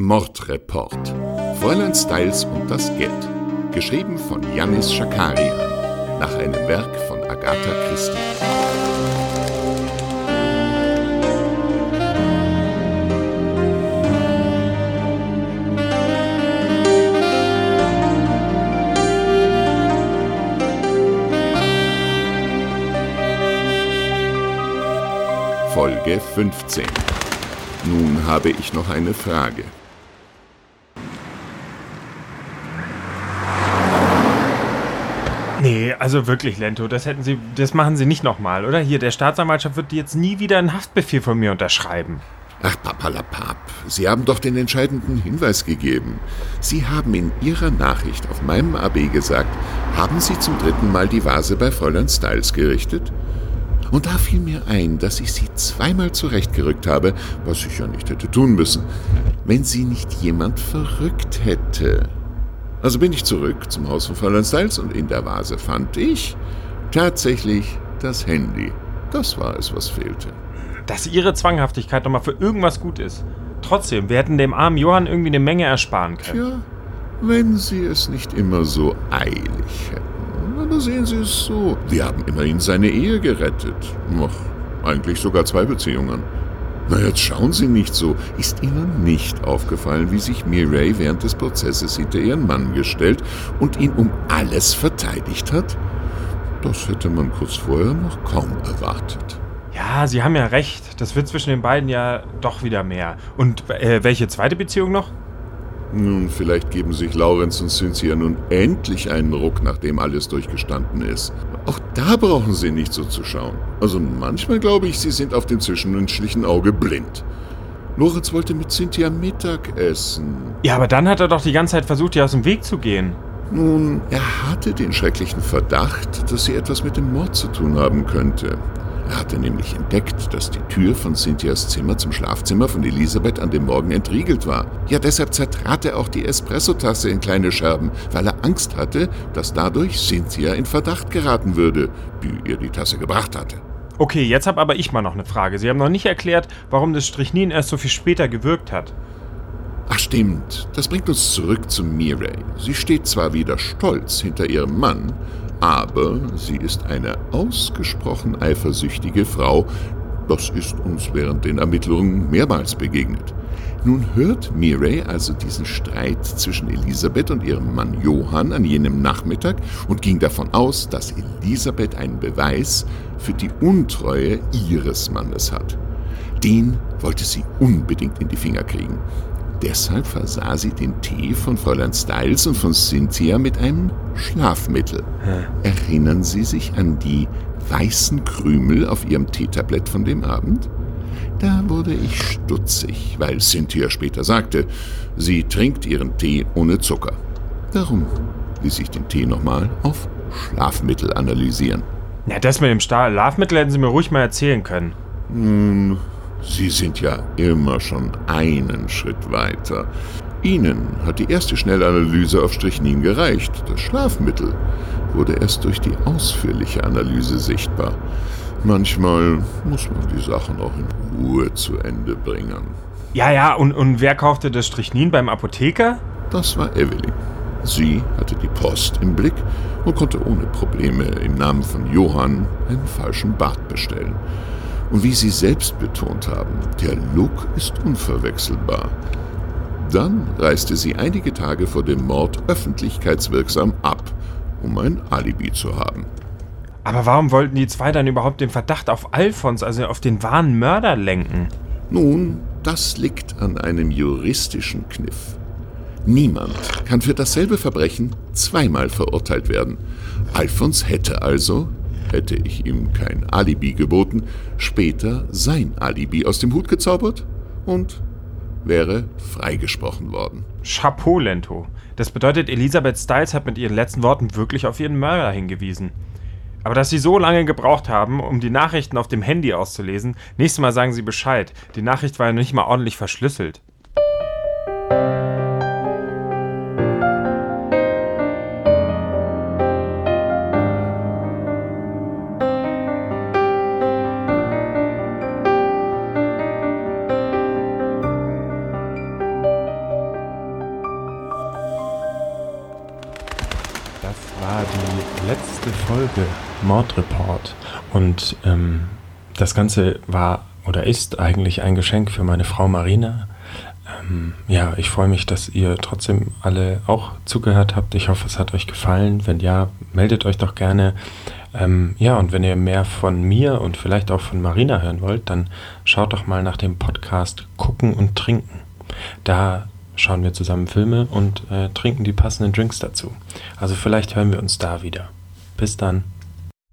Mordreport. Fräulein Styles und das Geld. Geschrieben von Yannis Schakarian. Nach einem Werk von Agatha Christie. Folge 15. Nun habe ich noch eine Frage. Nee, also wirklich, Lento, das hätten Sie, das machen Sie nicht nochmal, oder? Hier, der Staatsanwaltschaft wird jetzt nie wieder einen Haftbefehl von mir unterschreiben. Ach, papalapap, Sie haben doch den entscheidenden Hinweis gegeben. Sie haben in Ihrer Nachricht auf meinem AB gesagt, haben Sie zum dritten Mal die Vase bei Fräulein Styles gerichtet? Und da fiel mir ein, dass ich Sie zweimal zurechtgerückt habe, was ich ja nicht hätte tun müssen, wenn Sie nicht jemand verrückt hätte. Also bin ich zurück zum Haus von Fräulein Styles und in der Vase fand ich tatsächlich das Handy. Das war es, was fehlte. Dass Ihre Zwanghaftigkeit nochmal für irgendwas gut ist. Trotzdem, wir hätten dem armen Johann irgendwie eine Menge ersparen können. Tja, wenn Sie es nicht immer so eilig hätten. Aber sehen Sie es so. Wir haben immerhin seine Ehe gerettet. Ach, eigentlich sogar zwei Beziehungen. Na, jetzt schauen Sie nicht so. Ist Ihnen nicht aufgefallen, wie sich Mireille während des Prozesses hinter ihren Mann gestellt und ihn um alles verteidigt hat? Das hätte man kurz vorher noch kaum erwartet. Ja, Sie haben ja recht. Das wird zwischen den beiden ja doch wieder mehr. Und äh, welche zweite Beziehung noch? Nun, vielleicht geben sich Laurenz und Cynthia nun endlich einen Ruck, nachdem alles durchgestanden ist. Auch da brauchen Sie nicht so zu schauen. Also manchmal glaube ich, Sie sind auf dem zwischenmenschlichen Auge blind. Lorenz wollte mit Cynthia Mittag essen. Ja, aber dann hat er doch die ganze Zeit versucht, ihr aus dem Weg zu gehen. Nun, er hatte den schrecklichen Verdacht, dass sie etwas mit dem Mord zu tun haben könnte. Er hatte nämlich entdeckt, dass die Tür von Cynthias Zimmer zum Schlafzimmer von Elisabeth an dem Morgen entriegelt war. Ja, deshalb zertrat er auch die Espressotasse in kleine Scherben, weil er Angst hatte, dass dadurch Cynthia in Verdacht geraten würde, die ihr die Tasse gebracht hatte. Okay, jetzt habe aber ich mal noch eine Frage. Sie haben noch nicht erklärt, warum das Strychnin erst so viel später gewirkt hat. Ach stimmt, das bringt uns zurück zu Mireille. Sie steht zwar wieder stolz hinter ihrem Mann, aber sie ist eine ausgesprochen eifersüchtige Frau. Das ist uns während den Ermittlungen mehrmals begegnet. Nun hört Mireille also diesen Streit zwischen Elisabeth und ihrem Mann Johann an jenem Nachmittag und ging davon aus, dass Elisabeth einen Beweis für die Untreue ihres Mannes hat. Den wollte sie unbedingt in die Finger kriegen. Deshalb versah sie den Tee von Fräulein Styles und von Cynthia mit einem Schlafmittel. Hm. Erinnern Sie sich an die weißen Krümel auf Ihrem Teetablett von dem Abend? Da wurde ich stutzig, weil Cynthia später sagte, sie trinkt ihren Tee ohne Zucker. Darum ließ ich den Tee nochmal auf Schlafmittel analysieren. Ja, das mit dem Schlafmittel hätten Sie mir ruhig mal erzählen können. Nun, Sie sind ja immer schon einen Schritt weiter. Ihnen hat die erste Schnellanalyse auf Strychnin gereicht. Das Schlafmittel wurde erst durch die ausführliche Analyse sichtbar. Manchmal muss man die Sachen auch in Ruhe zu Ende bringen. Ja, ja, und, und wer kaufte das Strychnin beim Apotheker? Das war Evelyn. Sie hatte die Post im Blick und konnte ohne Probleme im Namen von Johann einen falschen Bart bestellen. Und wie Sie selbst betont haben, der Look ist unverwechselbar. Dann reiste sie einige Tage vor dem Mord öffentlichkeitswirksam ab, um ein Alibi zu haben. Aber warum wollten die zwei dann überhaupt den Verdacht auf Alfons, also auf den wahren Mörder, lenken? Nun, das liegt an einem juristischen Kniff. Niemand kann für dasselbe Verbrechen zweimal verurteilt werden. Alfons hätte also hätte ich ihm kein Alibi geboten, später sein Alibi aus dem Hut gezaubert und wäre freigesprochen worden. Chapeau, Lento. Das bedeutet, Elisabeth Styles hat mit ihren letzten Worten wirklich auf ihren Mörder hingewiesen. Aber dass Sie so lange gebraucht haben, um die Nachrichten auf dem Handy auszulesen, nächstes Mal sagen Sie Bescheid. Die Nachricht war ja nicht mal ordentlich verschlüsselt. Folge Mordreport und ähm, das Ganze war oder ist eigentlich ein Geschenk für meine Frau Marina. Ähm, ja, ich freue mich, dass ihr trotzdem alle auch zugehört habt. Ich hoffe, es hat euch gefallen. Wenn ja, meldet euch doch gerne. Ähm, ja, und wenn ihr mehr von mir und vielleicht auch von Marina hören wollt, dann schaut doch mal nach dem Podcast Gucken und Trinken. Da schauen wir zusammen Filme und äh, trinken die passenden Drinks dazu. Also vielleicht hören wir uns da wieder. Bis dann.